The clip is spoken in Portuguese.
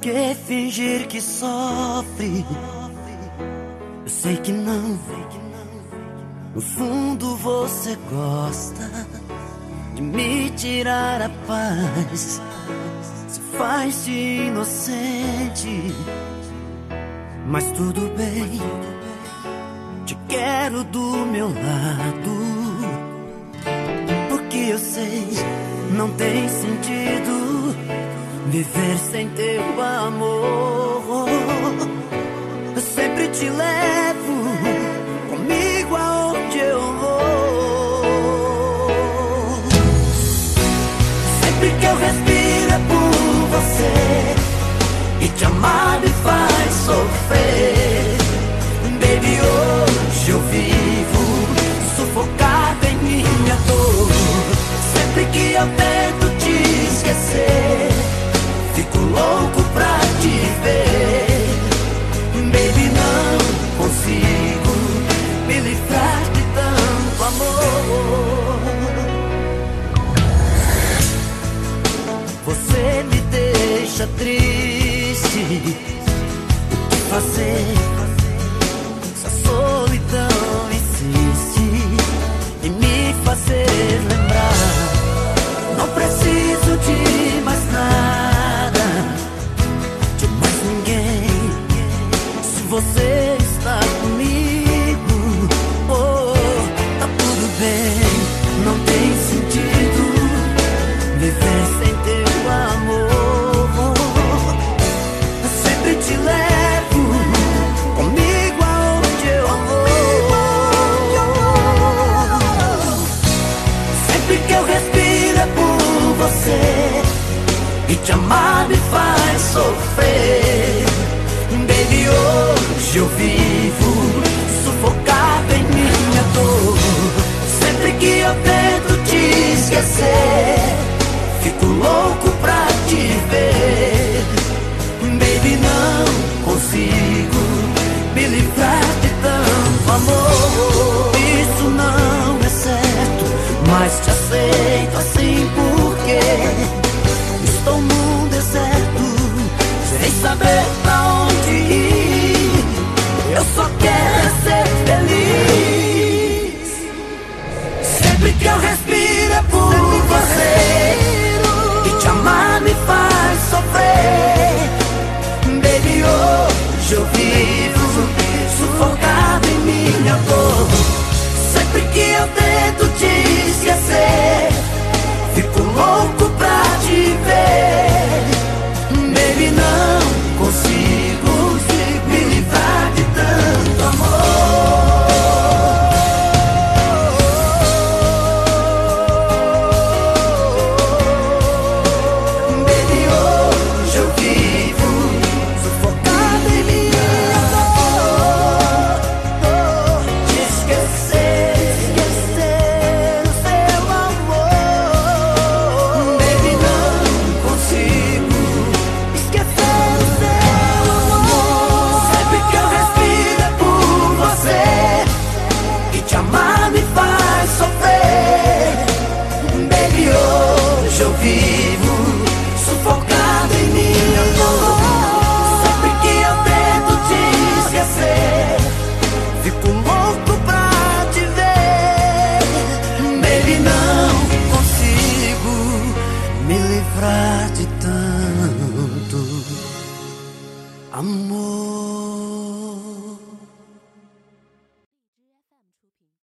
que fingir que sofre? Eu sei que não. No fundo você gosta de me tirar a paz. Se faz de inocente. Mas tudo bem. Te quero do meu lado. Porque eu sei, não tem sentido viver sem teu amor. Eu sempre te levo comigo aonde eu vou. Sempre que eu respiro é por você e te amar me faz sofrer. Baby, hoje eu vivo sufocado em minha dor. Sempre que eu tento te esquecer Fico louco pra te ver. Baby, não consigo me livrar de tanto amor. Você me deixa triste. O que fazer? Se a solidão eu respiro é por você e te amar me faz sofrer. Baby, hoje eu vivo sufocado em minha dor. Sempre que eu tento te esquecer, fico sem me